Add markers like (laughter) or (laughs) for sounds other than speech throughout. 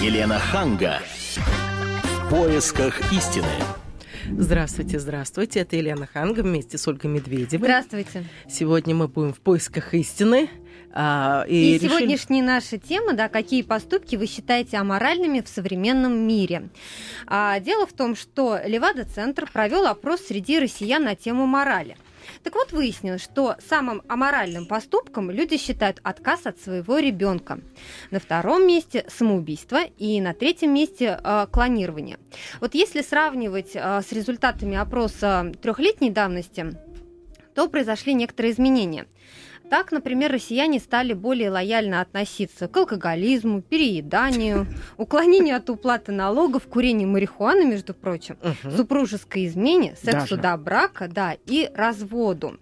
Елена Ханга. В поисках истины. Здравствуйте, здравствуйте. Это Елена Ханга вместе с Ольгой Медведевой. Здравствуйте. Сегодня мы будем в поисках истины. А, и, и решили... сегодняшняя наша тема, да, какие поступки вы считаете аморальными в современном мире. А, дело в том, что Левада-центр провел опрос среди россиян на тему морали. Так вот, выяснилось, что самым аморальным поступком люди считают отказ от своего ребенка. На втором месте самоубийство и на третьем месте э, клонирование. Вот если сравнивать э, с результатами опроса трехлетней давности, то произошли некоторые изменения. Так, например, россияне стали более лояльно относиться к алкоголизму, перееданию, (laughs) уклонению от уплаты налогов, курению марихуаны, между прочим, угу. супружеской измене, сексу Даже. до брака, да, и разводу.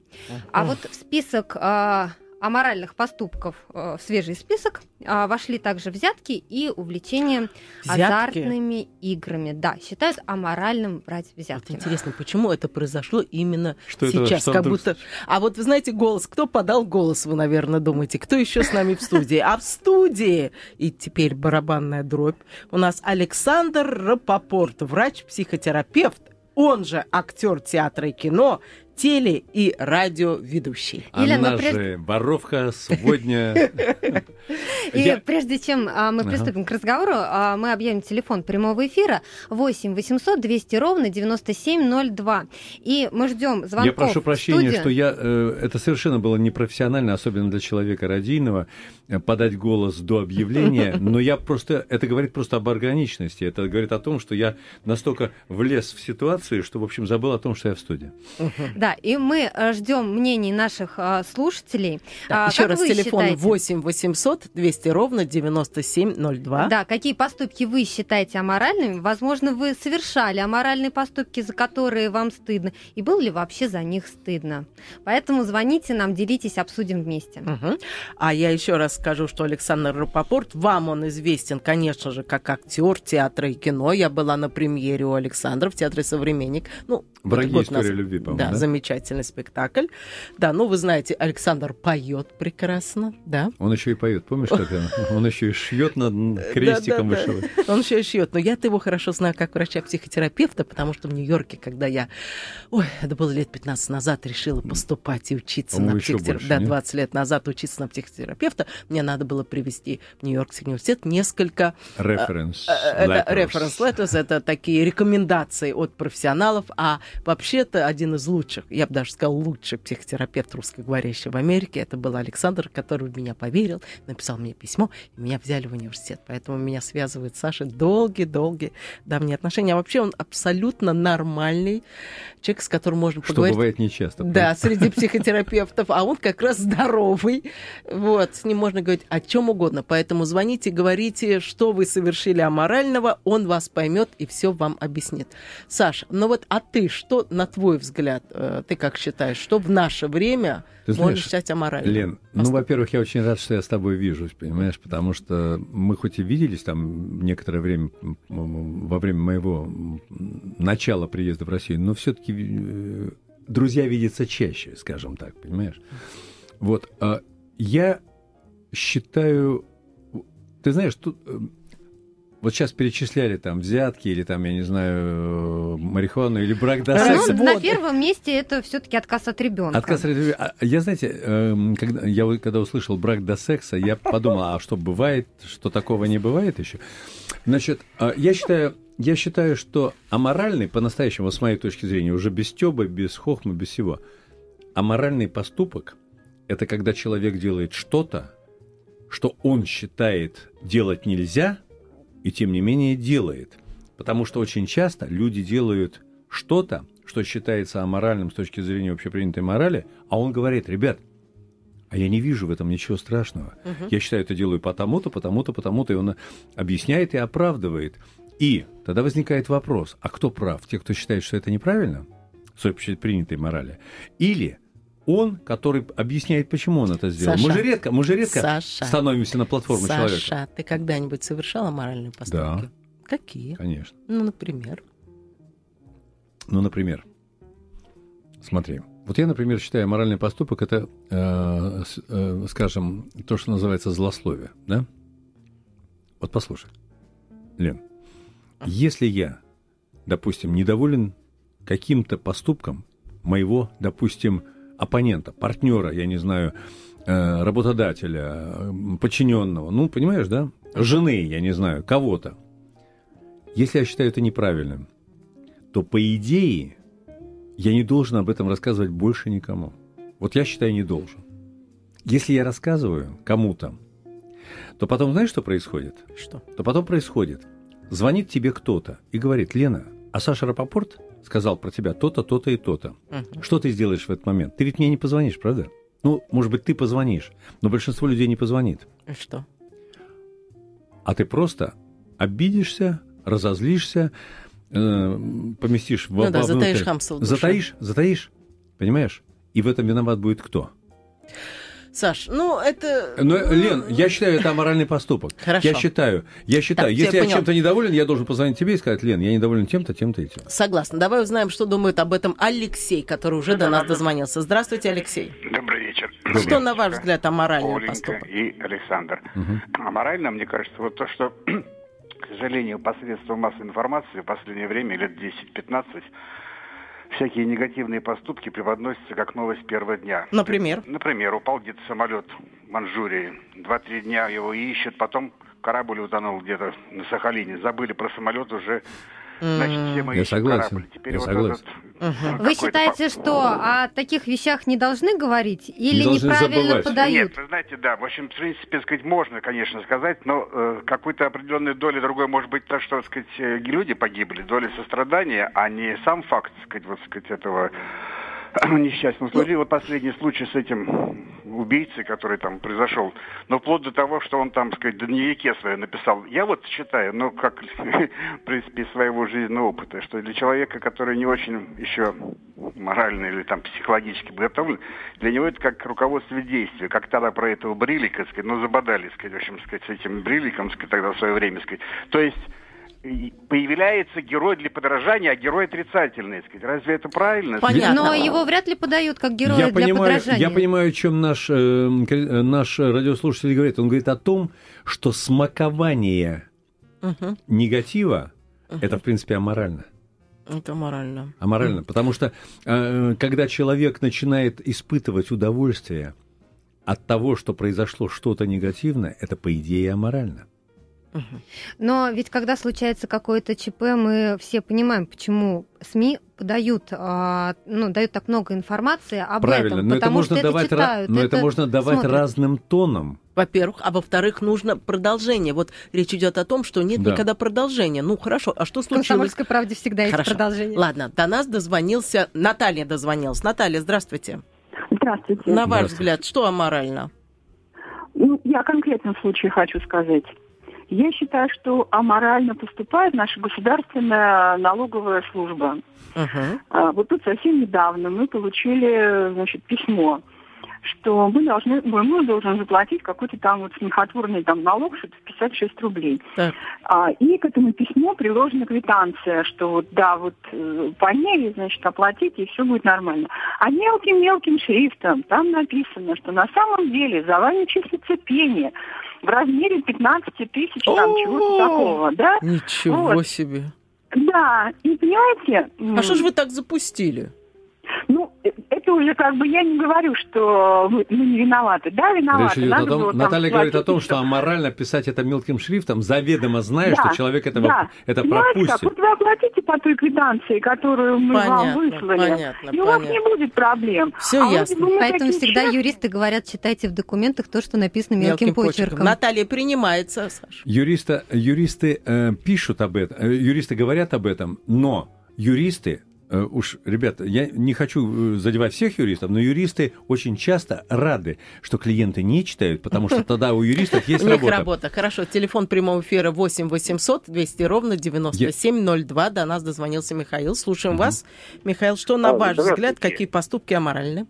А вот в список а, аморальных поступков э, в свежий список а, вошли также взятки и увлечение взятки? азартными играми. Да, считают аморальным брать взятки. Вот интересно, почему это произошло именно что сейчас? Это, как будто... А вот вы знаете голос, кто подал голос, вы, наверное, думаете, кто еще с нами в студии? А в студии, и теперь барабанная дробь, у нас Александр Рапопорт, врач-психотерапевт, он же актер театра и кино, теле- и радиоведущий. Елена, Она прежде... же воровка, сегодня. (laughs) И прежде чем а, мы приступим к разговору, а, мы объявим телефон прямого эфира 8 800 200 ровно 9702. И мы ждем звонков Я прошу прощения, что я... Э, это совершенно было непрофессионально, особенно для человека радийного, э, подать голос до объявления, (laughs) но я просто... Это говорит просто об органичности. Это говорит о том, что я настолько влез в ситуацию, что, в общем, забыл о том, что я в студии. Да, да, и мы э, ждем мнений наших э, слушателей. Так, а, еще раз телефон считаете? 8 800 200 ровно 9702. Да, какие поступки вы считаете аморальными? Возможно, вы совершали аморальные поступки, за которые вам стыдно. И было ли вообще за них стыдно? Поэтому звоните нам, делитесь, обсудим вместе. Угу. А я еще раз скажу, что Александр Рапопорт, вам он известен, конечно же, как актер театра и кино. Я была на премьере у Александра в театре «Современник». Ну, Враги истории любви, по-моему, да, да? Замечательный спектакль. Да, ну вы знаете, Александр поет прекрасно, да. Он еще и поет, помнишь, как он? Он еще и шьет над крестиком вышивает. Он еще и шьет. Но я-то его хорошо знаю как врача-психотерапевта, потому что в Нью-Йорке, когда я, ой, это было лет 15 назад, решила поступать и учиться на психотерапевта. Да, 20 лет назад учиться на психотерапевта, мне надо было привести в Нью-Йоркский университет несколько... Референс Референс letters. Это такие рекомендации от профессионалов, а вообще-то один из лучших я бы даже сказал, лучший психотерапевт русскоговорящий в Америке. Это был Александр, который в меня поверил, написал мне письмо, и меня взяли в университет. Поэтому меня связывает с Сашей долгие-долгие давние отношения. А вообще он абсолютно нормальный человек, с которым можно Что поговорить. Что бывает нечасто. Да, среди (laughs) психотерапевтов. А он как раз здоровый. Вот, с ним можно говорить о чем угодно. Поэтому звоните, говорите, что вы совершили аморального, он вас поймет и все вам объяснит. Саша, ну вот, а ты что, на твой взгляд, э, ты как считаешь, что в наше время ты знаешь, можно считать аморальным? Лен, Поступ. ну, во-первых, я очень рад, что я с тобой вижусь, понимаешь, потому что мы хоть и виделись там некоторое время во время моего начала приезда в Россию, но все-таки э, друзья видятся чаще, скажем так, понимаешь? Вот, а я считаю, ты знаешь, тут э, вот сейчас перечисляли там взятки или там, я не знаю, марихуану или брак до секса. Ну, на первом месте это все-таки отказ от ребенка. Отказ от ребенка. А, я, знаете, эм, когда, я когда услышал брак до секса, я подумал, а что бывает, что такого не бывает еще? Значит, а, я считаю, я считаю, что аморальный, по-настоящему, с моей точки зрения, уже без стёба, без хохма, без всего, аморальный поступок – это когда человек делает что-то, что он считает делать нельзя – и тем не менее делает. Потому что очень часто люди делают что-то, что считается аморальным с точки зрения общепринятой морали, а он говорит, ребят, а я не вижу в этом ничего страшного. Угу. Я считаю, это делаю потому-то, потому-то, потому-то, и он объясняет и оправдывает. И тогда возникает вопрос, а кто прав? Те, кто считает, что это неправильно, с общепринятой морали, или он, который объясняет, почему он это сделал. Саша, мы же редко, мы же редко Саша, становимся на платформу Саша, человека. Саша, ты когда-нибудь совершала моральные поступки? Да. Какие? Конечно. Ну, например. Ну, например. Смотри. Вот я, например, считаю, моральный поступок это, э, э, скажем, то, что называется злословие, да? Вот послушай. Лен, если я, допустим, недоволен каким-то поступком моего, допустим, оппонента, партнера, я не знаю, э, работодателя, подчиненного, ну, понимаешь, да? Жены, я не знаю, кого-то. Если я считаю это неправильным, то по идее я не должен об этом рассказывать больше никому. Вот я считаю, не должен. Если я рассказываю кому-то, то потом знаешь, что происходит? Что? То потом происходит. Звонит тебе кто-то и говорит, Лена, а Саша Рапопорт сказал про тебя то-то, то-то и то-то. Угу. Что ты сделаешь в этот момент? Ты ведь мне не позвонишь, правда? Ну, может быть, ты позвонишь, но большинство людей не позвонит. И что? А ты просто обидишься, разозлишься, э, поместишь ну, в... да, затаишь хамство Затаишь, затаишь, понимаешь? И в этом виноват будет кто? Саш, ну это... Но, Лен, я считаю, это аморальный поступок. Хорошо. Я считаю, я считаю, так, если я, я чем-то недоволен, я должен позвонить тебе и сказать, Лен, я недоволен тем-то, тем-то и тем. Согласна. Давай узнаем, что думает об этом Алексей, который уже до нас дозвонился. Здравствуйте, Алексей. Добрый вечер. Добрый. Что, на ваш взгляд, аморальный Оленька поступок? и Александр. Угу. Аморально, мне кажется, вот то, что, (clears throat) к сожалению, посредством массовой информации в последнее время, лет 10-15, всякие негативные поступки преподносятся как новость первого дня. Например? Например, упал где-то самолет в Манчжурии. Два-три дня его ищут, потом корабль утонул где-то на Сахалине. Забыли про самолет уже Значит, все мы Я согласен. Корабль. Теперь Я вот согласен. Этот, угу. Вы считаете, что о таких вещах не должны говорить или не неправильно забывать. подают? Нет, вы знаете, да, в общем, в принципе, сказать, можно, конечно, сказать, но э, какой-то определенной доли другой может быть то, что, сказать, э, люди погибли, доля сострадания, а не сам факт, сказать, вот, сказать, этого (clears throat) несчастном случае. Вот последний случай с этим убийцей, который там произошел. Но вплоть до того, что он там, сказать, дневнике свое написал. Я вот считаю, ну, как, (laughs) в принципе, своего жизненного опыта, что для человека, который не очень еще морально или там психологически готов, для него это как руководство действия. Как тогда про этого Брилика, сказать, ну, забодали, сказать, в общем, сказать, с этим Бриликом, сказать, тогда в свое время, сказать. То есть появляется герой для подражания, а герой отрицательный. Сказать. Разве это правильно? Понятно. Но его вряд ли подают как героя я для понимаю, подражания. Я понимаю, о чем наш, э, наш радиослушатель говорит. Он говорит о том, что смакование угу. негатива угу. это, в принципе, аморально. Это морально. Аморально. Потому что э, когда человек начинает испытывать удовольствие от того, что произошло что-то негативное, это, по идее, аморально. Но ведь когда случается какое-то ЧП, мы все понимаем, почему СМИ подают, а, ну, дают так много информации об Правильно, этом, но потому это можно что давать, это читают, но это, это можно давать смотрят. разным тоном. Во-первых, а во-вторых, нужно продолжение. Вот речь идет о том, что нет Да. никогда продолжения. Ну хорошо, а что В случилось? «Комсомольской правде» всегда есть Хорошо. продолжение. Ладно, до нас дозвонился Наталья дозвонилась. Наталья, здравствуйте. Здравствуйте. На ваш Здравствуйте. взгляд, что аморально? Ну, я конкретном случае хочу сказать. Я считаю, что аморально поступает наша государственная налоговая служба. А, Вот тут совсем недавно мы получили, значит, письмо, что мы должны, мы, мы должны заплатить какой-то там вот смехотворный там налог, что-то 56 рублей. Так. А, и к этому письму приложена квитанция, что вот да, вот э, по ней, значит, оплатите, и все будет нормально. А мелким-мелким шрифтом там написано, что на самом деле за вами числится пение в размере 15 тысяч, там, чего-то такого, да? Ничего Вот. себе. Да, и понимаете... А что же вы так запустили? Это уже как бы я не говорю, что мы, не виноваты. Да, виноваты. Речь идет о том, было там Наталья говорит о том, что аморально писать это мелким шрифтом, заведомо зная, Да, что человек этого, да. это Понимаете, как? пропустит. Вот вы оплатите по той квитанции, которую мы вам Понятно, выслали, понятно, и у вас понятно. не будет проблем. Всё А вот ясно. мы Поэтому всегда шрифтом- юристы говорят, читайте в документах то, что написано мелким, почерком. Наталья принимается, Саша. Юриста, юристы э, пишут об этом, э, юристы говорят об этом, но юристы, уж, ребята, я не хочу э, задевать всех юристов, но юристы очень часто рады, что клиенты не читают, потому что тогда у юристов (laughs) есть У них работа. работа. Хорошо, телефон прямого эфира 8 800 200 ровно 9702. До нас дозвонился Михаил. Слушаем вас. Михаил, что на ваш взгляд, какие поступки аморальны?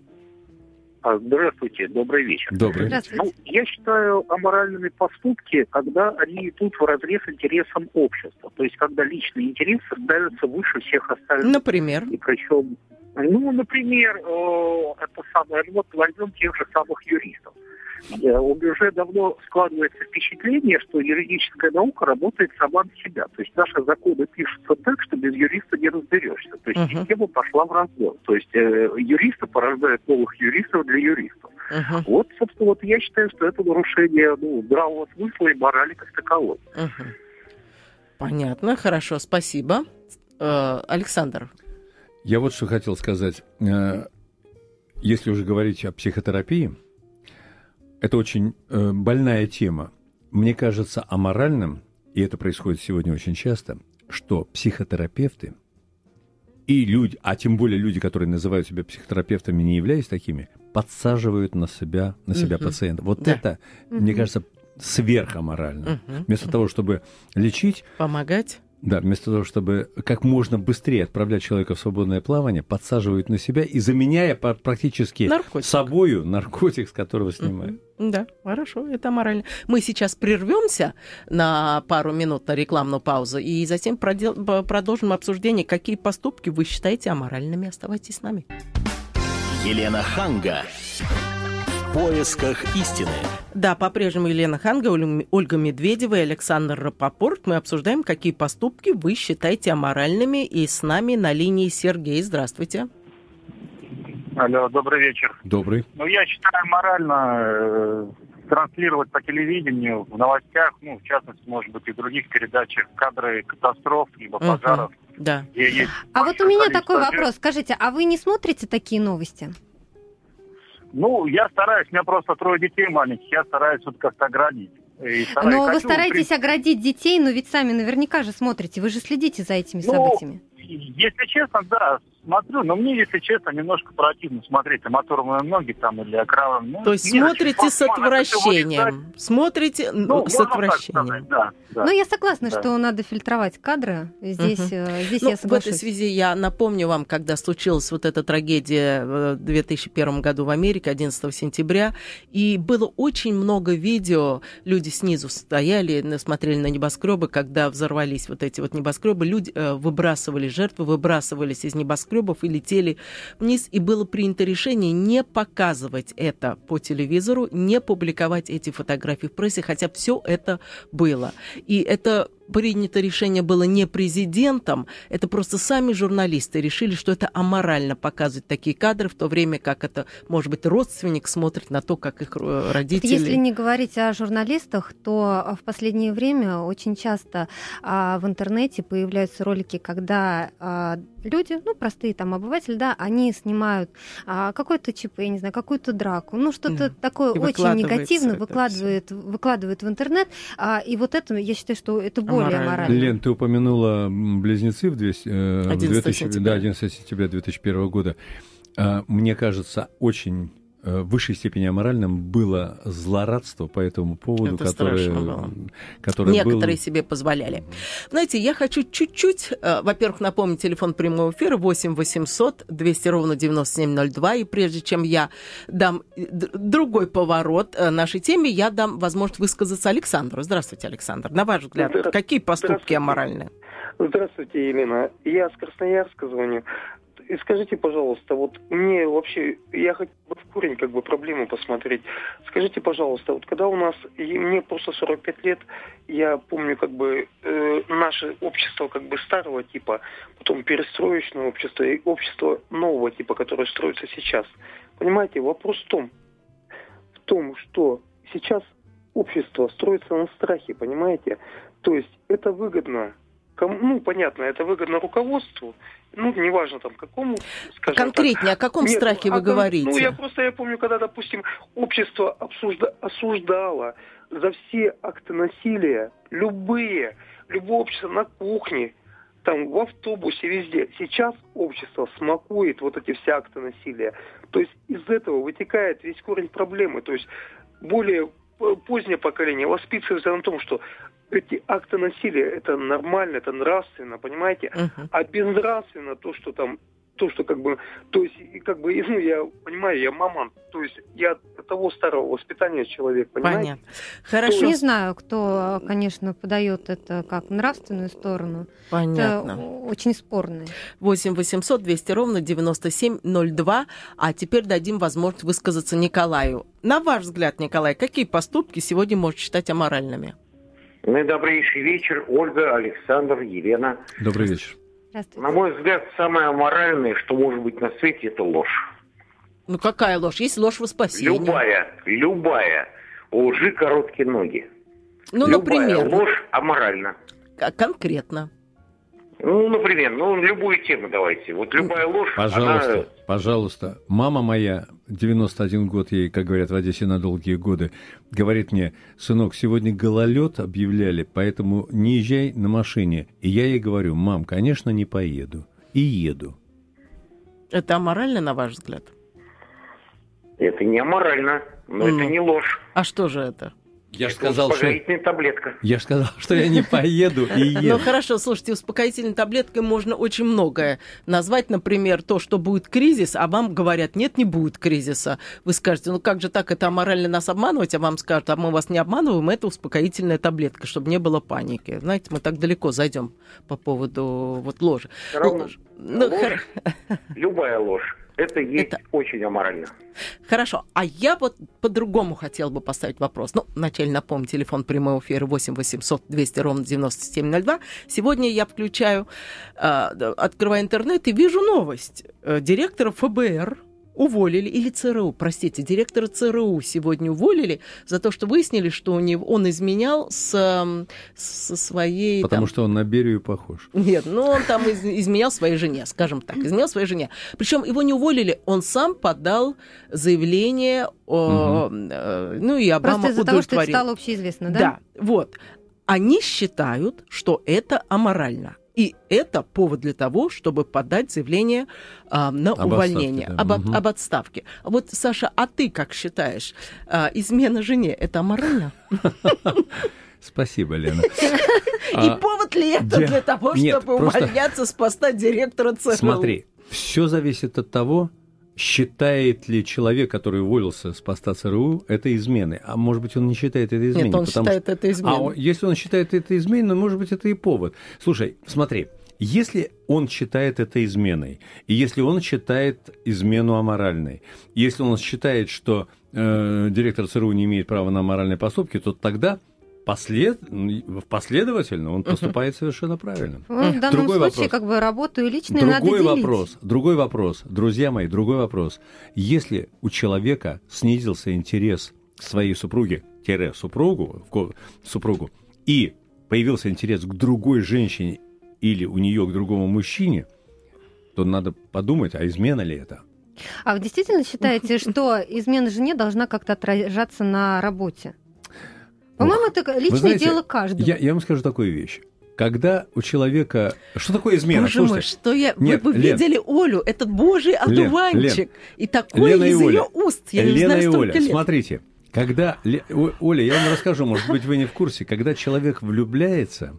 А, Здравствуйте, добрый вечер. Добрый. Здравствуйте. Ну, я считаю аморальными поступки, когда они идут в разрез интересам общества. То есть, когда личные интересы ставятся выше всех остальных. Например. И причем, ну, например, э, это самое, ну, вот возьмем тех же самых юристов. уже давно складывается впечатление, что юридическая наука работает сама на себя. То есть наши законы пишутся так, что без юриста не разберешься. То есть uh-huh. система пошла в раздел. То есть э, юристы порождают новых юристов для юристов. Uh-huh. Вот, собственно, вот я считаю, что это нарушение ну, здравого смысла и морали как таковой. Uh-huh. Понятно, хорошо, спасибо. Э, Александр. Я вот что хотел сказать. Э, если уже говорить о психотерапии, это очень э, больная тема. Мне кажется аморальным, и это происходит сегодня очень часто, что психотерапевты и люди, а тем более люди, которые называют себя психотерапевтами, не являясь такими, подсаживают на себя, на себя угу. пациента. Вот да. это, угу. мне кажется, сверхаморально. Угу. Вместо того, чтобы лечить... Помогать. Да, вместо того, чтобы как можно быстрее отправлять человека в свободное плавание, подсаживают на себя и заменяя практически наркотик. собою наркотик, с которого снимают. Mm-hmm. Да, хорошо, это морально. Мы сейчас прервемся на пару минут на рекламную паузу и затем продел- продолжим обсуждение, какие поступки вы считаете аморальными. Оставайтесь с нами. Елена Ханга поисках истины. Да, по-прежнему Елена Ханга, Ольга Медведева и Александр Рапопорт. Мы обсуждаем, какие поступки вы считаете аморальными. И с нами на линии Сергей. Здравствуйте. Алло, добрый вечер. Добрый. Ну, я считаю морально э, транслировать по телевидению, в новостях, ну, в частности, может быть, и в других передачах, кадры катастроф, либо пожаров. Uh-huh. Да. А вот у меня такой вопрос. Скажите, а вы не смотрите такие новости? Ну, я стараюсь, у меня просто трое детей маленьких, я стараюсь вот как-то оградить. Но вы стараетесь оградить детей, но ведь сами наверняка же смотрите, вы же следите за этими ну, событиями. Если честно, да, смотрю, но мне, если честно, немножко противно смотреть на моторные ноги там или окравом. Ну, То есть смотрите с отвращением. Смотрите ну, с отвращением. Сказать, да, да. Ну, я согласна, да. что надо фильтровать кадры. Здесь, угу. здесь ну, я соглашусь. В этой связи я напомню вам, когда случилась вот эта трагедия в 2001 году в Америке, 11 сентября, и было очень много видео, люди снизу стояли, смотрели на небоскребы, когда взорвались вот эти вот небоскребы, люди э, выбрасывали жертвы, выбрасывались из небоскребов и летели вниз. И было принято решение не показывать это по телевизору, не публиковать эти фотографии в прессе, хотя все это было. И это принято решение было не президентом, это просто сами журналисты решили, что это аморально показывать такие кадры, в то время как это, может быть, родственник смотрит на то, как их э, родители... Если не говорить о журналистах, то в последнее время очень часто а, в интернете появляются ролики, когда а, люди, ну, простые там обыватели, да, они снимают а, какой-то ЧП, я не знаю, какую-то драку, ну, что-то да. такое и очень негативное выкладывают, выкладывают в интернет, а, и вот это, я считаю, что это более более морально. Лен, ты упомянула близнецы в, 200, э, 2000, да, 11 сентября 2001 года. А, мне кажется, очень в высшей степени аморальным было злорадство по этому поводу, Это которое, которое некоторые было... себе позволяли. Знаете, я хочу чуть-чуть, э, во-первых, напомнить телефон прямого эфира 8 800 200 ровно 9702, и прежде чем я дам э, другой поворот нашей теме, я дам возможность высказаться Александру. Здравствуйте, Александр. На ваш взгляд, какие поступки аморальные? Здравствуйте, Елена. Я с Красноярска звоню. И скажите, пожалуйста, вот мне вообще, я хотел бы в корень как бы проблему посмотреть. Скажите, пожалуйста, вот когда у нас, и мне просто 45 лет, я помню как бы э, наше общество как бы старого типа, потом перестроечное общество и общество нового типа, которое строится сейчас. Понимаете, вопрос в том, в том, что сейчас общество строится на страхе, понимаете? То есть это выгодно Кому, ну, понятно, это выгодно руководству, ну, неважно там какому, скажем Конкретнее, так. о каком Нет, страхе вы о, говорите? Ну, я просто, я помню, когда, допустим, общество обсужда, осуждало за все акты насилия, любые, любое общество на кухне, там, в автобусе, везде. Сейчас общество смакует вот эти все акты насилия. То есть из этого вытекает весь корень проблемы. То есть более позднее поколение воспитывается на том, что эти акты насилия это нормально, это нравственно, понимаете? Uh-huh. А безнравственно то, что там то, что как бы, то есть, и как бы, (laughs) ну, я понимаю, я мама, то есть я того старого воспитания человек, понимаете? Понятно. Хорошо. Не знаю, кто, конечно, подает это как нравственную сторону. Понятно. Это очень спорно. 8 800 200 ровно 9702. А теперь дадим возможность высказаться Николаю. На ваш взгляд, Николай, какие поступки сегодня можно считать аморальными? Наидобрейший вечер, Ольга, Александр, Елена. Добрый вечер. На мой взгляд, самое аморальное, что может быть на свете, это ложь. Ну какая ложь? Есть ложь во спасение. Любая, любая. У лжи короткие ноги. Ну, любая например. ложь аморальна. Конкретно. Ну, например, ну, любую тему давайте. Вот любая ложь, Пожалуйста, она... пожалуйста. Мама моя, 91 год ей, как говорят в Одессе на долгие годы, говорит мне, сынок, сегодня гололед объявляли, поэтому не езжай на машине. И я ей говорю, мам, конечно, не поеду. И еду. Это аморально, на ваш взгляд? Это не аморально, но ну, это не ложь. А что же это? Я же сказал, что... таблетка. Я же сказал, что я не поеду и еду. (laughs) Ну хорошо, слушайте, успокоительной таблеткой можно очень многое назвать. Например, то, что будет кризис, а вам говорят, нет, не будет кризиса. Вы скажете, ну как же так, это аморально нас обманывать, а вам скажут, а мы вас не обманываем, это успокоительная таблетка, чтобы не было паники. Знаете, мы так далеко зайдем по поводу вот ложи. Равно, ну, ложь, ну, (laughs) любая ложь это есть это... очень аморально. Хорошо. А я вот по-другому хотел бы поставить вопрос. Ну, вначале напомню, телефон прямого эфира 8 800 200 ровно 9702. Сегодня я включаю, э, открываю интернет и вижу новость. Э, директора ФБР уволили, или ЦРУ, простите, директора ЦРУ сегодня уволили за то, что выяснили, что у него, он изменял с, со своей... Потому там... что он на Берию похож. Нет, ну он там из, изменял своей жене, скажем так, изменял своей жене. Причем его не уволили, он сам подал заявление о... Угу. Ну и Обама Просто из-за того, что это стало общеизвестно, да? Да, вот. Они считают, что это аморально. И это повод для того, чтобы подать заявление а, на об увольнение, отставке, да. об, угу. об отставке. Вот, Саша, а ты как считаешь, а, измена жене это аморально? Спасибо, Лена. И а, повод ли это для того, чтобы увольняться с поста директора ЦРУ? Смотри, все зависит от того, считает ли человек, который уволился с поста ЦРУ, это изменой. А может быть, он не считает это изменой. Нет, он считает что... это изменой. А если он считает это изменой, может быть, это и повод. Слушай, смотри, если он считает это изменой, и если он считает измену аморальной, если он считает, что э, директор ЦРУ не имеет права на моральные поступки, то тогда послед... последовательно он поступает uh-huh. совершенно правильно. Ну, в данном другой случае вопрос. как бы работу и личное другой надо делить. вопрос, другой вопрос, друзья мои, другой вопрос. Если у человека снизился интерес к своей супруге, тире супругу, супругу, и появился интерес к другой женщине или у нее к другому мужчине, то надо подумать, а измена ли это? А вы действительно считаете, (laughs) что измена жене должна как-то отражаться на работе? По-моему, это личное знаете, дело каждого. Я, я вам скажу такую вещь. Когда у человека... Что такое измена? Боже Слушайте, мой, что я... Нет, Вы бы Лен, видели Олю, этот божий одуванчик. Лен, и такой Лена из ее уст. Я Лена не знаю, и Оля, лет. смотрите. Когда... Оля, я вам расскажу, может быть, вы не в курсе. Когда человек влюбляется,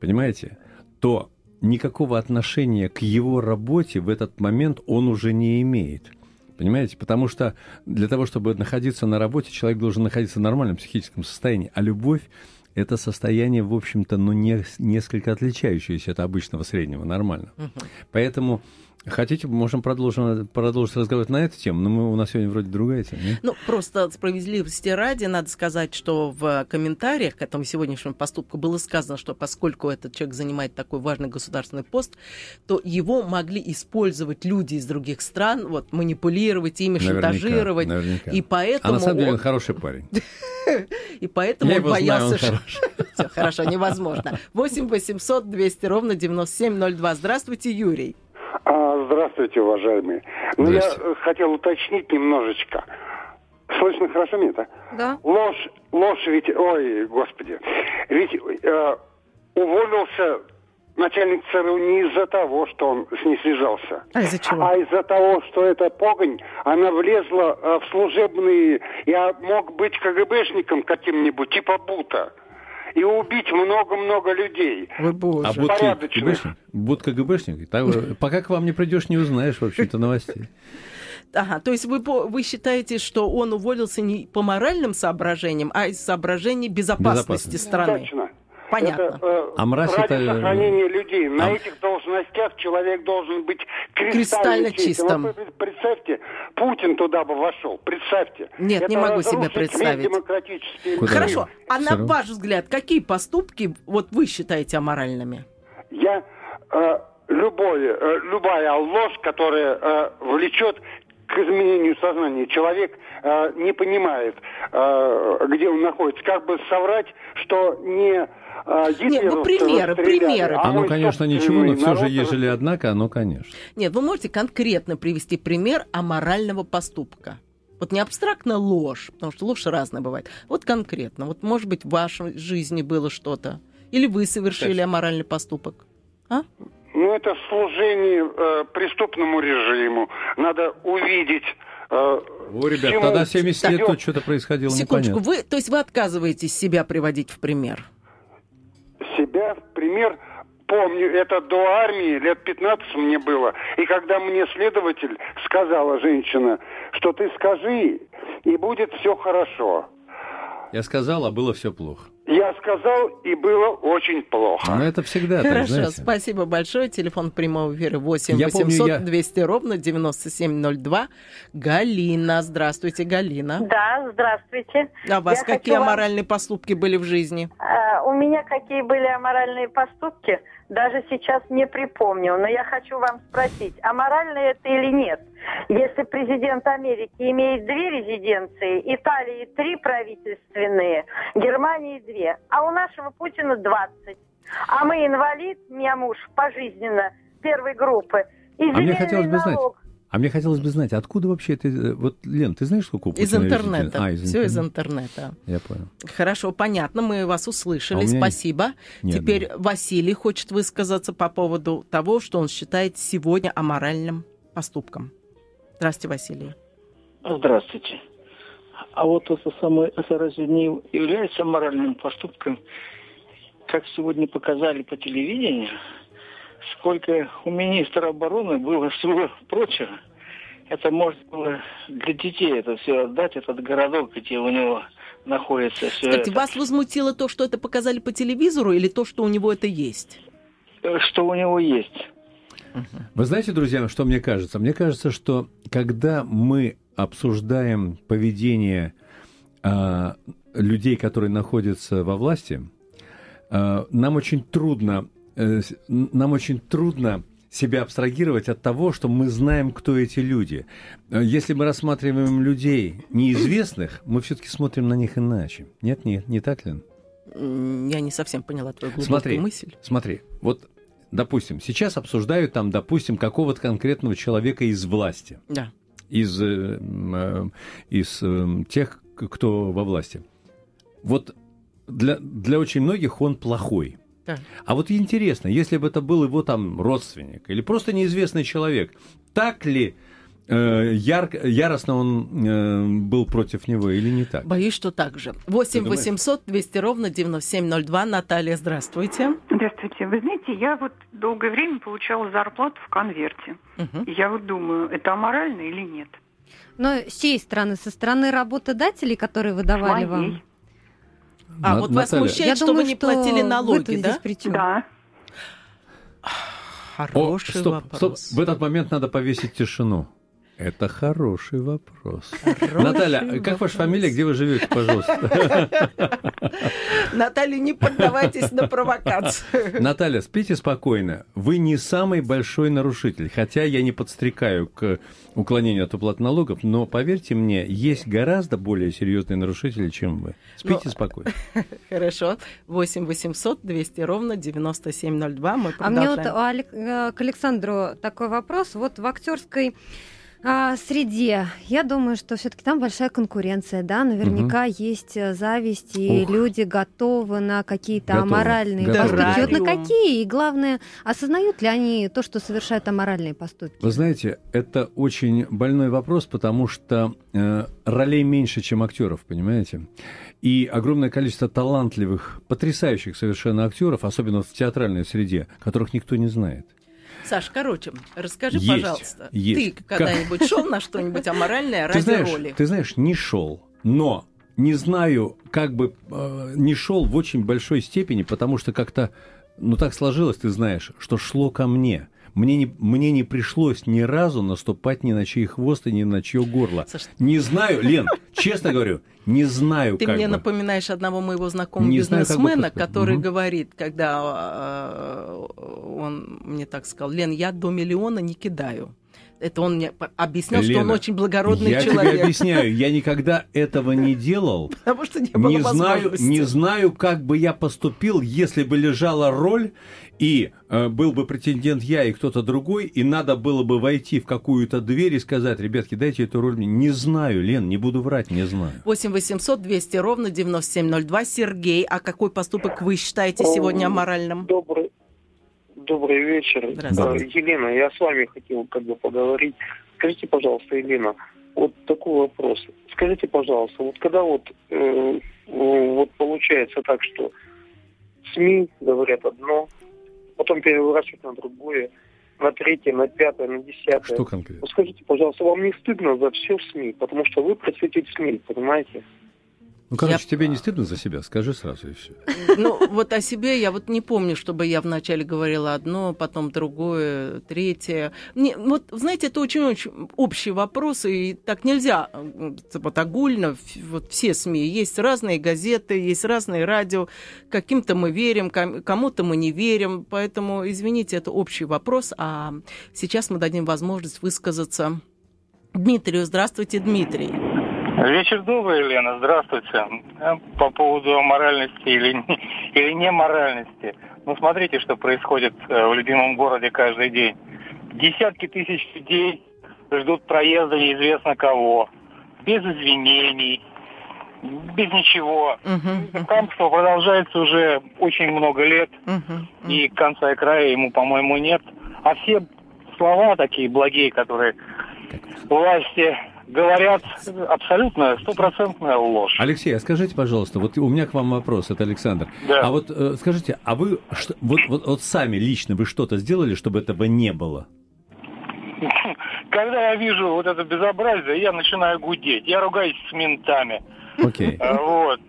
понимаете, то никакого отношения к его работе в этот момент он уже не имеет. Понимаете? Потому что для того, чтобы находиться на работе, человек должен находиться в нормальном психическом состоянии. А любовь – это состояние, в общем-то, ну, не, несколько отличающееся от обычного среднего, нормально. Угу. Поэтому Хотите, можем продолжить, продолжить разговаривать на эту тему, но мы, у нас сегодня вроде другая тема. Нет? Ну, просто справедливости ради, надо сказать, что в комментариях к этому сегодняшнему поступку было сказано, что поскольку этот человек занимает такой важный государственный пост, то его могли использовать люди из других стран, вот, манипулировать ими, наверняка, шантажировать. Наверняка. И поэтому... А на самом деле он хороший парень. (laughs) И поэтому он боялся... (laughs) Все, хорошо, невозможно. 8 800 200 ровно 9702. Здравствуйте, Юрий. А, здравствуйте, уважаемые. Ну, я хотел уточнить немножечко. Слышно хорошо мне это? Да. Ложь, ложь ведь, ой, господи, ведь э, уволился начальник ЦРУ не из-за того, что он с ней связался. А из-за чего? А из-за того, что эта погонь, она влезла э, в служебные... Я мог быть КГБшником каким-нибудь, типа Бута. И убить много-много людей. Боже. А будка ГБшник? Будка ГБшник? Так, пока к вам не придешь, не узнаешь, в общем-то, новостей. (laughs) Ага, то есть вы, вы считаете, что он уволился не по моральным соображениям, а из соображений безопасности, безопасности. страны? Точно. Понятно. Это, э, а мразь ради это... сохранения людей. На а... этих должностях человек должен быть кристально, кристально чистым. Вот представьте, Путин туда бы вошел. Представьте. Нет, это не могу себе представить. Хорошо. А Все на ваш взгляд, какие поступки вот вы считаете аморальными? Я э, любое, э, любая ложь, которая э, влечет к изменению сознания. Человек э, не понимает, э, где он находится. Как бы соврать, что не э, Нет, ну примеры, примеры. А ну, конечно, ничего, но все же, ежели однако, оно, конечно. Нет, вы можете конкретно привести пример аморального поступка? Вот не абстрактно ложь, потому что ложь разная бывает. Вот конкретно. Вот, может быть, в вашей жизни было что-то. Или вы совершили аморальный поступок. А? Ну, это служение э, преступному режиму. Надо увидеть э, О, ребят, Чему? тогда 70 лет тут что-то происходило Секундочку, непонятно. вы, то есть вы отказываетесь себя приводить в пример? Себя в пример? Помню, это до армии, лет 15 мне было. И когда мне следователь сказала, женщина, что ты скажи, и будет все хорошо. Я сказал, а было все плохо. Я сказал, и было очень плохо. Ну, это всегда Хорошо, так, спасибо большое. Телефон прямого эфира 8 я 800 помню, я... 200 ровно 9702. Галина, здравствуйте, Галина. Да, здравствуйте. А у вас я какие аморальные вам... поступки были в жизни? А, у меня какие были аморальные поступки, даже сейчас не припомню. Но я хочу вам спросить, аморально это или нет? Если президент Америки имеет две резиденции, Италии три правительственные, Германии две, а у нашего Путина 20. А мы инвалид, меня муж пожизненно первой группы. И а мне хотелось бы знать, а мне хотелось бы знать, откуда вообще это... Вот, Лен, ты знаешь, сколько у Из интернета. А, из Все из интернета. Я понял. Хорошо, понятно, мы вас услышали, а спасибо. Нет, Теперь нет. Василий хочет высказаться по поводу того, что он считает сегодня аморальным поступком. Здравствуйте, Василий. Здравствуйте. А вот это самое, это разве не является моральным поступком, как сегодня показали по телевидению, сколько у министра обороны было всего прочего, это можно было для детей это все отдать, этот городок, где у него находится все Кстати, это. вас возмутило то, что это показали по телевизору, или то, что у него это есть? Э, что у него есть. Вы знаете, друзья, что мне кажется? Мне кажется, что когда мы обсуждаем поведение э, людей, которые находятся во власти, э, нам очень трудно, нам очень трудно себя абстрагировать от того, что мы знаем, кто эти люди. Если мы рассматриваем людей неизвестных, мы все-таки смотрим на них иначе. Нет, нет, не так ли? Я не совсем поняла твою глубокую смотри, мысль. Смотри, вот допустим, сейчас обсуждают там, допустим, какого-то конкретного человека из власти. Да. Из, э, э, из э, тех, кто во власти. Вот для, для очень многих он плохой. Да. А вот интересно, если бы это был его там родственник или просто неизвестный человек, так ли Э, яр, яростно он э, был против него или не так? Боюсь, что так же. 8 800 200 ровно 9702. Наталья, здравствуйте. Здравствуйте. Вы знаете, я вот долгое время получала зарплату в конверте. Угу. И я вот думаю, это аморально или нет? Но с чьей стороны? Со стороны работодателей, которые выдавали вам? А, вот вас смущает, я что думаю, вы не платили налоги, да? Да. Хороший О, стоп, вопрос. Стоп. В этот момент надо повесить тишину. Это хороший вопрос. Хороший Наталья, вопрос. как ваша фамилия, где вы живете, пожалуйста? Наталья, не поддавайтесь на провокацию. Наталья, спите спокойно. Вы не самый большой нарушитель. Хотя я не подстрекаю к уклонению от уплаты налогов, но поверьте мне, есть гораздо более серьезные нарушители, чем вы. Спите но... спокойно. (laughs) Хорошо. 8 800 200 ровно 9702. Мы продолжаем. А мне вот э, к Александру такой вопрос. Вот в актерской а, среде, я думаю, что все-таки там большая конкуренция, да, наверняка угу. есть э, зависть, и Ух. люди готовы на какие-то готовы. аморальные готовы. поступки. Вот на какие? И главное, осознают ли они то, что совершают аморальные поступки? Вы знаете, это очень больной вопрос, потому что э, ролей меньше, чем актеров, понимаете? и огромное количество талантливых, потрясающих совершенно актеров, особенно в театральной среде, которых никто не знает. Саш, короче, расскажи, есть, пожалуйста, есть. ты когда-нибудь шел на что-нибудь аморальное ради ты знаешь, роли? Ты знаешь, не шел, но не знаю, как бы э, не шел в очень большой степени, потому что как-то, ну так сложилось, ты знаешь, что шло ко мне. Мне не, мне не пришлось ни разу наступать ни на чей хвост и ни на чье горло. Слушай, не знаю, Лен, честно говорю, не знаю, Ты как мне бы. напоминаешь одного моего знакомого Не бизнесмена, знаю, который Мгм. говорит, когда э, он мне так сказал, Лен, я до миллиона не кидаю. Это он мне объяснял, что он Лена, очень благородный я человек. тебе объясняю, я никогда этого не делал. (laughs) Потому что не было Не знаю, не знаю, как бы я поступил, если бы лежала роль, и э, был бы претендент я и кто-то другой, и надо было бы войти в какую-то дверь и сказать, ребятки, дайте эту роль мне. Не знаю, Лен, не буду врать, не знаю. 8 800 200 ровно 9702. Сергей, а какой поступок вы считаете сегодня аморальным? Добрый, добрый вечер. Здравствуйте. Э, Елена, я с вами хотел как бы поговорить. Скажите, пожалуйста, Елена, вот такой вопрос. Скажите, пожалуйста, вот когда вот, э, вот получается так, что СМИ говорят одно, потом переворачивают на другое, на третье, на пятое, на десятое. Что конкретно? Вот скажите, пожалуйста, вам не стыдно за все в СМИ, потому что вы просветитель СМИ, понимаете? Ну, короче, тебе не стыдно за себя? Скажи сразу и все. Ну, вот о себе я вот не помню, чтобы я вначале говорила одно, потом другое, третье. Не, вот, знаете, это очень-очень общий вопрос, и так нельзя вот огульно. Вот все СМИ. Есть разные газеты, есть разные радио. Каким-то мы верим, ком- кому-то мы не верим. Поэтому, извините, это общий вопрос. А сейчас мы дадим возможность высказаться Дмитрию. Здравствуйте, Дмитрий. Вечер добрый, Елена, здравствуйте. Э, По поводу моральности или, не- (laughs) или неморальности. Ну, смотрите, что происходит э, в любимом городе каждый день. Десятки тысяч людей ждут проезда неизвестно кого. Без извинений, без ничего. Хамство продолжается уже очень много лет, и конца и края ему, по-моему, нет. А все слова такие благие, которые власти говорят, абсолютно стопроцентная ложь. Алексей, а скажите, пожалуйста, вот у меня к вам вопрос, это Александр. Да. А вот э, скажите, а вы что- вот, вот, вот сами лично вы что-то сделали, чтобы этого не было? (laughs) Когда я вижу вот это безобразие, я начинаю гудеть. Я ругаюсь с ментами. Окей. А, Вот.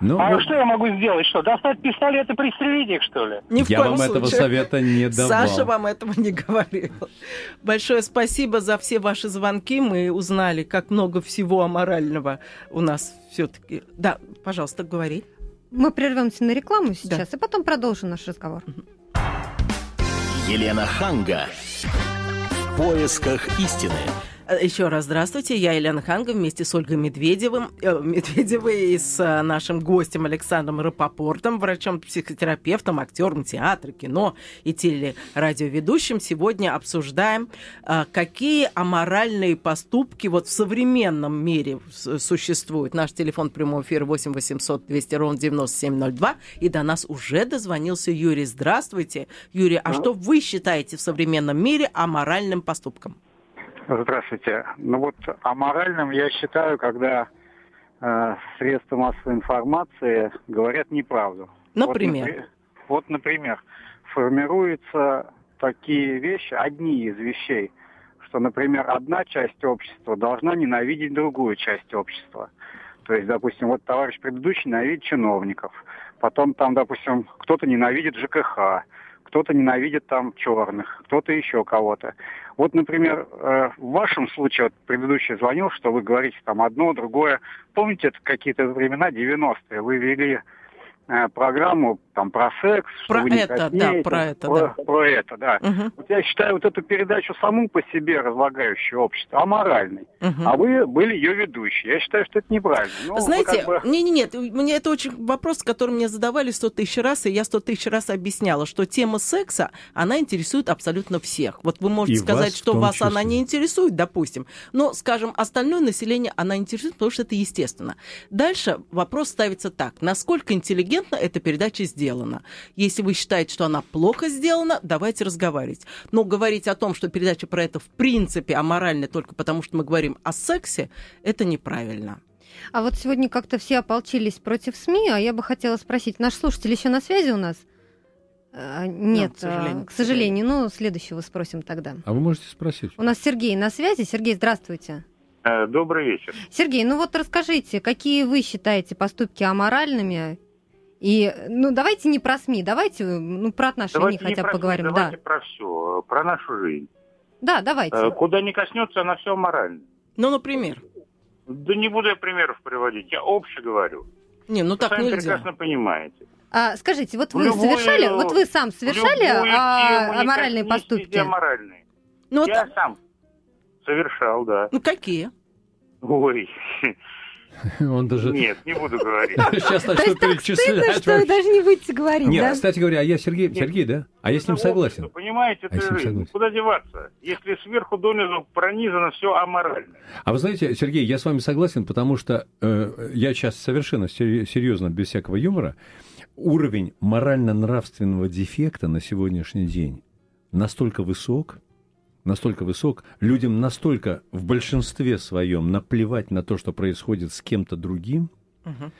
Ну, а вот- что я могу сделать? Что, достать пистолет и пристрелить их, что ли? Ни в Я коем вам этого случае. совета не давал. Саша вам этого не говорил. Большое спасибо за все ваши звонки. Мы узнали, как много всего аморального у нас все-таки. Да, пожалуйста, говори. Мы прервемся на рекламу сейчас, и потом продолжим наш разговор. Елена Ханга. В поисках истины. Э, Еще раз здравствуйте. Я Елена Ханга вместе с Ольгой Медведевым, э, Медведевой и с э, нашим гостем Александром Рапопортом, врачом-психотерапевтом, актером театра, кино и телерадиоведущим. Сегодня обсуждаем, э, какие аморальные поступки вот в современном мире существуют. Наш телефон прямого эфира 8 800 200 ровно 9702. И до нас уже дозвонился Юрий. Здравствуйте. Юрий, а что вы считаете в современном мире аморальным поступком? Здравствуйте. Ну вот аморальным я считаю, когда э, средства массовой информации говорят неправду. Например? Вот, напри- вот, например, формируются такие вещи, одни из вещей, что, например, одна часть общества должна ненавидеть другую часть общества. То есть, допустим, вот товарищ предыдущий ненавидит чиновников, потом там, допустим, кто-то ненавидит ЖКХ, кто-то ненавидит там черных, кто-то еще кого-то. Вот, например, э, в вашем случае, вот предыдущий звонил, что вы говорите там одно, другое. Помните, это какие-то времена 90-е, вы вели программу там про секс, что Про вы не это, да, краснеете. про это, про, да. про это, да. Мгм. Вот я считаю вот эту передачу саму по себе разлагающее общество, аморальной. Мгм. А вы были ее ведущие. Я считаю, что это неправильно. Ну, вы Знаете, как бы- не, не, нет, мне это очень вопрос, который мне задавали сто тысяч раз, и я сто тысяч раз объясняла, что тема секса, она интересует абсолютно всех. Вот вы можете И сказать, вас что вас она числе. не интересует, допустим, но, скажем, остальное население она интересует, потому что это естественно. Дальше вопрос ставится так, насколько интеллигентно эта передача сделана. Если вы считаете, что она плохо сделана, давайте разговаривать. Но говорить о том, что передача про это в принципе аморальна только потому, что мы говорим о сексе, это неправильно. А вот сегодня как-то все ополчились против СМИ, а я бы хотела спросить, наш слушатель еще на связи у нас? А, нет, ну, к, сожалению, к сожалению. Ну, следующего спросим тогда. А вы можете спросить. У нас Сергей на связи. Сергей, здравствуйте. Э, добрый вечер. Сергей, ну вот расскажите, какие вы считаете поступки аморальными? И, ну, давайте не про СМИ, давайте, ну, про отношения давайте хотя бы поговорим. СМИ, давайте да. про все, про нашу жизнь. Да, давайте. Э, куда не коснется, она все аморально. Ну, например? Да не буду я примеров приводить, я общее говорю. Не, ну так Вы нельзя. прекрасно понимаете. А, скажите, вот вы любую, совершали, вот вы сам совершали а, аморальные поступки? Аморальные. Ну, я вот... сам совершал, да. Ну какие? Ой, (laughs) (laughs) Он даже... Нет, не буду говорить. (laughs) Сейчас начну перечислять. что даже не будете говорить, Нет, да? кстати говоря, а я Сергей, Сергей, да? А я с ним согласен. Понимаете, а. Куда деваться, если сверху донизу пронизано все аморально? А вы знаете, Сергей, я с вами согласен, потому что э, я сейчас совершенно серьезно, без всякого юмора, уровень морально-нравственного дефекта на сегодняшний день настолько высок, настолько высок, людям настолько в большинстве своем наплевать на то, что происходит с кем-то другим, угу.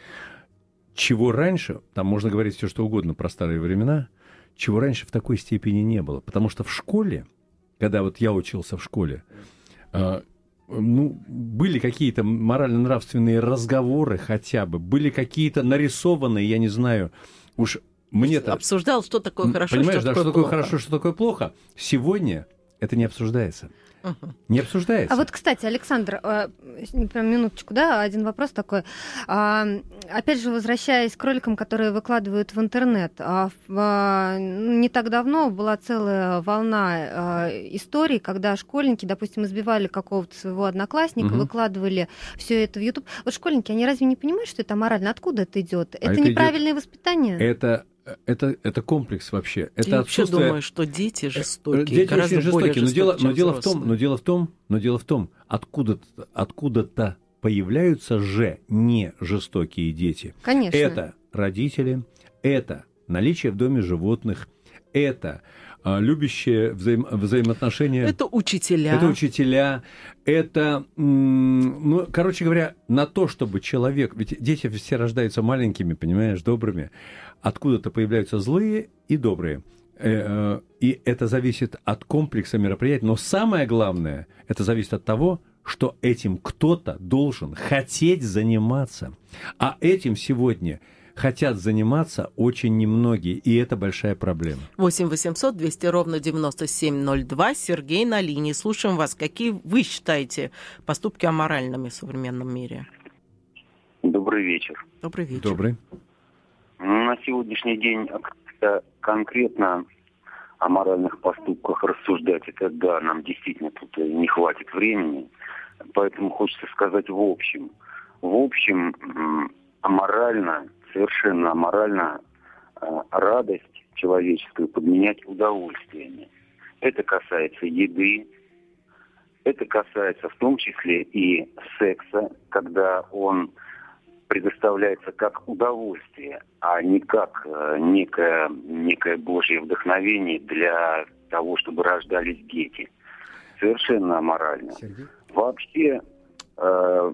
чего раньше, там можно говорить все что угодно про старые времена, чего раньше в такой степени не было. Потому что в школе, когда вот я учился в школе, э, ну, были какие-то морально-нравственные разговоры хотя бы, были какие-то нарисованные, я не знаю, уж мне-то... Обсуждал, что такое хорошо, Понимаешь, что да, такое что такое хорошо, что такое плохо. Сегодня это не обсуждается. Угу. Не обсуждается. А вот, кстати, Александр, э, прям минуточку, да, один вопрос такой. А, опять же, возвращаясь к роликам, которые выкладывают в интернет, а, в, не так давно была целая волна а, историй, когда школьники, допустим, избивали какого-то своего одноклассника, угу. выкладывали все это в YouTube. Вот школьники, они разве не понимают, что это морально? Откуда это идет? Это, а это неправильное идет... воспитание? Это это, это комплекс вообще. Это Я вообще думаю, что дети э, жестокие. Дети очень жестокие. Но дело, но, дело в том, но дело в том, но дело в том, откуда-то, откуда-то появляются же не жестокие дети. Конечно. Это родители, это наличие в доме животных, это а, любящие взаим, взаимоотношения. Это учителя. Это учителя. Это, ну, короче говоря, на то, чтобы человек... Ведь дети все рождаются маленькими, понимаешь, добрыми. Откуда-то появляются злые и добрые. Э, э, и это зависит от комплекса мероприятий. Но самое главное, это зависит от того, что этим кто-то должен хотеть заниматься. А этим сегодня хотят заниматься очень немногие, и это большая проблема. 8 800 200 ровно 9702. Сергей на линии. Слушаем вас. Какие вы считаете поступки аморальными в современном мире? Добрый вечер. Добрый вечер. Добрый. На сегодняшний день конкретно о моральных поступках рассуждать, это да, нам действительно тут не хватит времени. Поэтому хочется сказать в общем. В общем, аморально совершенно аморально э, радость человеческую подменять удовольствиями. Это касается еды, это касается в том числе и секса, когда он предоставляется как удовольствие, а не как э, некое, некое божье вдохновение для того, чтобы рождались дети. Совершенно аморально. Сергей? Вообще, э,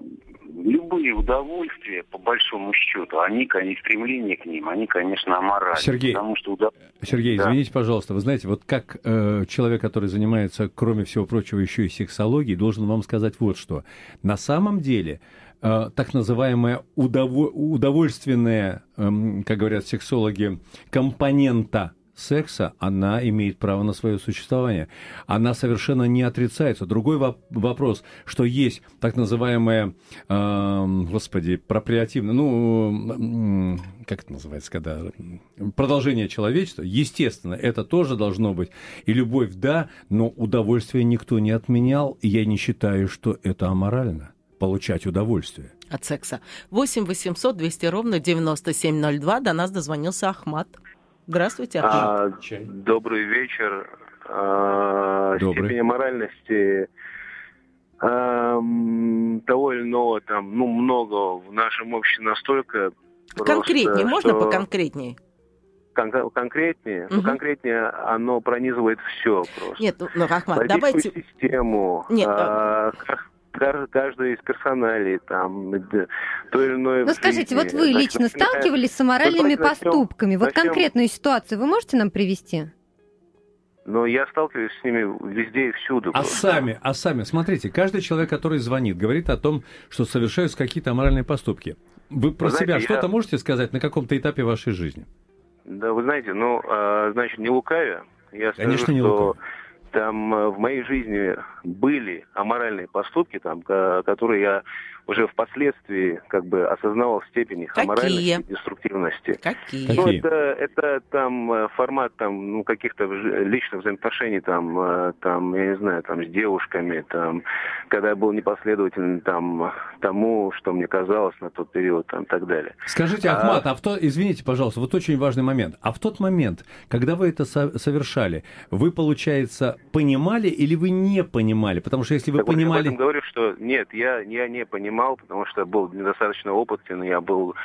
любые удовольствия, по большому счету, они, конечно, стремление к ним, они, конечно, аморальны. Сергей, потому что удов... Сергей да. извините, пожалуйста, вы знаете, вот как э, человек, который занимается, кроме всего прочего, еще и сексологией, должен вам сказать вот что. На самом деле, э, так называемая удово... удовольственная, э, как говорят сексологи, компонента секса, она имеет право на свое существование. Она совершенно не отрицается. Другой вопрос, что есть так называемое, э, господи, проприативное, ну, как это называется, когда продолжение человечества, естественно, это тоже должно быть. И любовь, да, но удовольствие никто не отменял, и я не считаю, что это аморально получать удовольствие. От секса. 8 800 200 ровно 9702. До нас дозвонился Ахмат. Здравствуйте, А, добрый вечер. А, добрый. Степень моральности а, того или иного там, ну, много в нашем обществе настолько... Конкретнее, просто, можно поконкретнее? Кон- конкретнее, угу. ну, конкретнее оно пронизывает все просто. Нет, ну, ну Ахмад, давайте... систему, Нет, а, каждый из персоналей, там, то или иное... Ну, скажите, вот вы лично сталкивались с аморальными поступками? Вот конкретную ситуацию вы можете нам привести? но я сталкиваюсь с ними везде и всюду. А сами, а сами, смотрите, каждый человек, который звонит, говорит о том, что совершаются какие-то аморальные поступки. Вы про вы себя знаете, что-то я... можете сказать на каком-то этапе вашей жизни? Да, вы знаете, ну, а, значит, не лукавя, я скажу, Конечно, не что лукавя. Там э, в моей жизни были аморальные поступки, там, которые я уже впоследствии как бы осознавал степень их аморальности и деструктивности. Какие? Ну, это, это там э, формат там, ну, каких-то личных взаимоотношений, там, э, там, я не знаю, там, с девушками, там, когда я был непоследовательным там, тому, что мне казалось на тот период, там, и так далее. Скажите, Ахмат, а, а в то, извините, пожалуйста, вот очень важный момент. А в тот момент, когда вы это со- совершали, вы, получается, понимали или вы не понимали? Потому что если вы так понимали... Вот я говорю, что нет, я, я не понимал понимал, потому что был недостаточно опытен, я был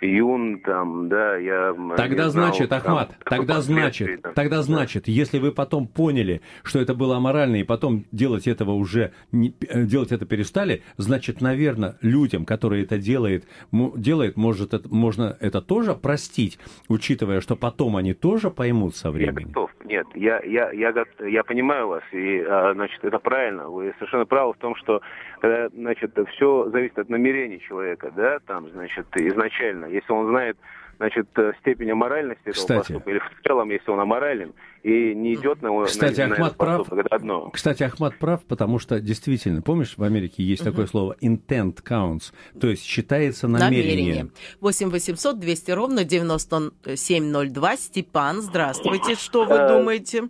юн, там, да, я... Тогда знал, значит, там, Ахмат, тогда значит, там, тогда да. значит, если вы потом поняли, что это было аморально, и потом делать этого уже, не, э, делать это перестали, значит, наверное, людям, которые это делают, делает, может, это, можно это тоже простить, учитывая, что потом они тоже поймут со временем. Я готов, нет, я, я, я, я понимаю вас, и, а, значит, это правильно, вы совершенно правы в том, что, когда, значит, все зависит от намерений человека, да, там, значит, изначально, правильно. Если он знает значит, э, степень аморальности этого Кстати. поступка, или в целом, если он аморален, и не идет на, Кстати, на, Ахмат на прав. это одно. Кстати, Ахмат прав, потому что действительно, помнишь, в Америке есть угу. такое слово intent counts, то есть считается намерение. намерение. 8 800 200 ровно 9702. Степан, здравствуйте. Что вы э, думаете?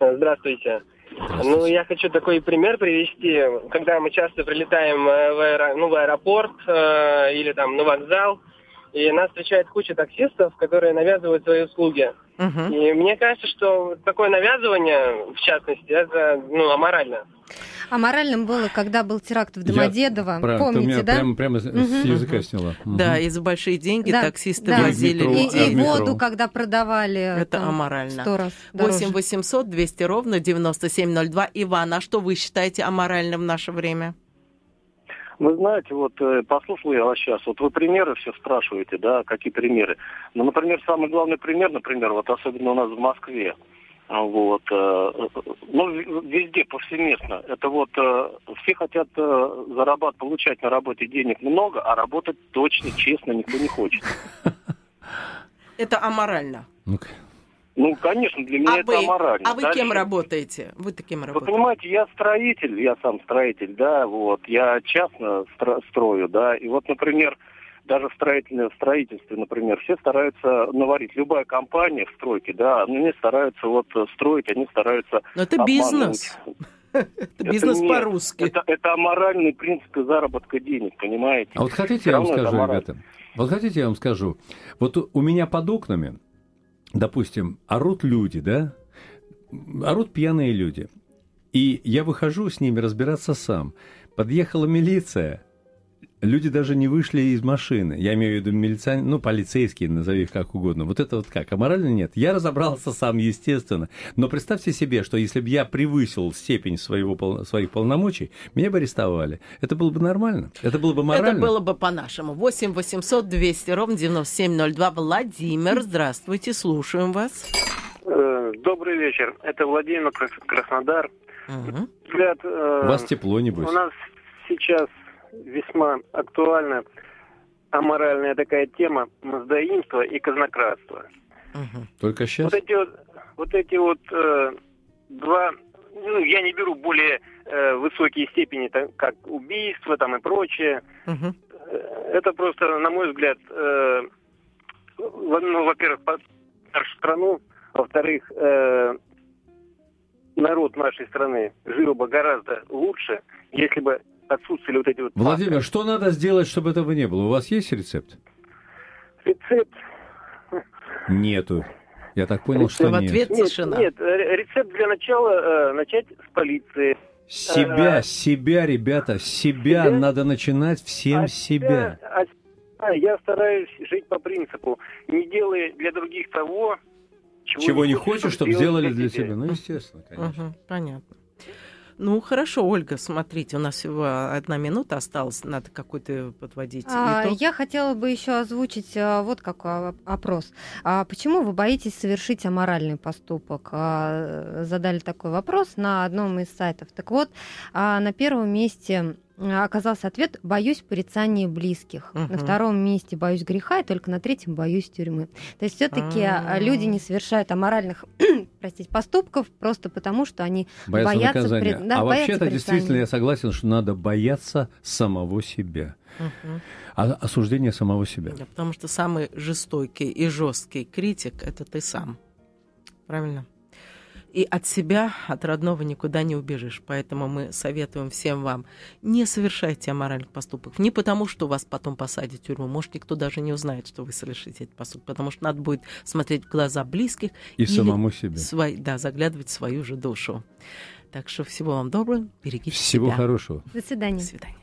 Здравствуйте. Ну, я хочу такой пример привести. Когда мы часто прилетаем э, в, аэро... ну, в аэропорт э, или там на вокзал, и нас встречает куча таксистов, которые навязывают свои услуги. Угу. И мне кажется, что такое навязывание, в частности, это ну, аморально. Аморальным было, когда был теракт в Домодедово. Я, Помните, меня да? Прямо, прямо угу. с языка сняла. Угу. Да, и за большие деньги да, таксисты да. возили и, людей. И, воду, когда продавали. Это там, аморально. Сто раз 8 800 200 ровно 9702. Иван, а что вы считаете аморальным в наше время? Вы знаете, вот э, послушал я вас сейчас, вот вы примеры все спрашиваете, да, какие примеры. Ну, например, самый главный пример, например, вот особенно у нас в Москве, а, вот, э, ну, везде, повсеместно. Это вот э, все хотят зарабатывать, получать на работе денег много, а работать точно, честно никто не хочет. Это аморально. Ну-ка. Ну, конечно, для меня а это вы, аморально. А вы Дальше... кем работаете? Вы кем работаете? Вы понимаете, я строитель, я сам строитель, да, вот. Я частно стро- строю, да. И вот, например, даже в строительном строительстве, например, все стараются наварить. Любая компания в стройке, да, они стараются вот строить, они стараются Но это обмануть. бизнес. (laughs) Это бизнес по-русски. Это, это аморальный принцип заработка денег, понимаете? А вот хотите, я вам скажу, ребята? Вот хотите, я вам скажу? Вот у меня под окнами допустим, орут люди, да? Орут пьяные люди. И я выхожу с ними разбираться сам. Подъехала милиция, Люди даже не вышли из машины. Я имею в виду милиция, ну, полицейские, назови их как угодно. Вот это вот как? А морально нет. Я разобрался сам, естественно. Но представьте себе, что если бы я превысил степень своего, своих полномочий, меня бы арестовали. Это было бы нормально? Это было бы морально? Это было бы по-нашему. 8 800 200 ровно 9702. Владимир, здравствуйте, слушаем вас. Э, добрый вечер. Это Владимир Краснодар. Угу. Взгляд, э, У вас тепло, небось. У нас сейчас весьма актуальна аморальная такая тема мздоимства и казнократства. Угу. Только сейчас? Вот эти вот, вот, эти вот э, два, ну, я не беру более э, высокие степени, там, как убийство там и прочее. Угу. Это просто, на мой взгляд, э, ну, во-первых, нашу страну, во-вторых, э, народ нашей страны жил бы гораздо лучше, если бы отсутствовали вот эти вот... Владимир, факторы. что надо сделать, чтобы этого не было? У вас есть рецепт? Рецепт... Нету. Я так понял, рецепт. что в ответ нет. тишина. Нет, рецепт для начала э, начать с полиции. Себя, а, себя, ребята, себя, себя надо начинать всем а себя. себя. А, я стараюсь жить по принципу, не делая для других того, чего, чего не хочешь, чтобы сделали для себя. Ну, естественно, конечно. Угу, понятно. Ну, хорошо, Ольга, смотрите, у нас всего одна минута осталась, надо какой-то подводить а, итог. Я хотела бы еще озвучить а, вот какой опрос. А почему вы боитесь совершить аморальный поступок? А, задали такой вопрос на одном из сайтов. Так вот, а, на первом месте оказался ответ «боюсь порицания близких». Угу. На втором месте «боюсь греха», и только на третьем «боюсь тюрьмы». То есть все таки а, люди не совершают аморальных простите, поступков просто потому, что они боятся... боятся пред... да, а вообще-то действительно я согласен, что надо бояться самого себя. Угу. А осуждение самого себя. Да, потому что самый жестокий и жесткий критик – это ты сам. Правильно? И от себя, от родного никуда не убежишь. Поэтому мы советуем всем вам, не совершайте аморальных поступков. Не потому, что вас потом посадят в тюрьму. Может, никто даже не узнает, что вы совершите этот поступок. Потому что надо будет смотреть в глаза близких. И самому себе. Свой, да, заглядывать в свою же душу. Так что всего вам доброго, берегите Всего себя. хорошего. До свидания. До свидания.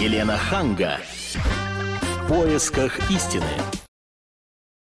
Елена Ханга. В поисках истины.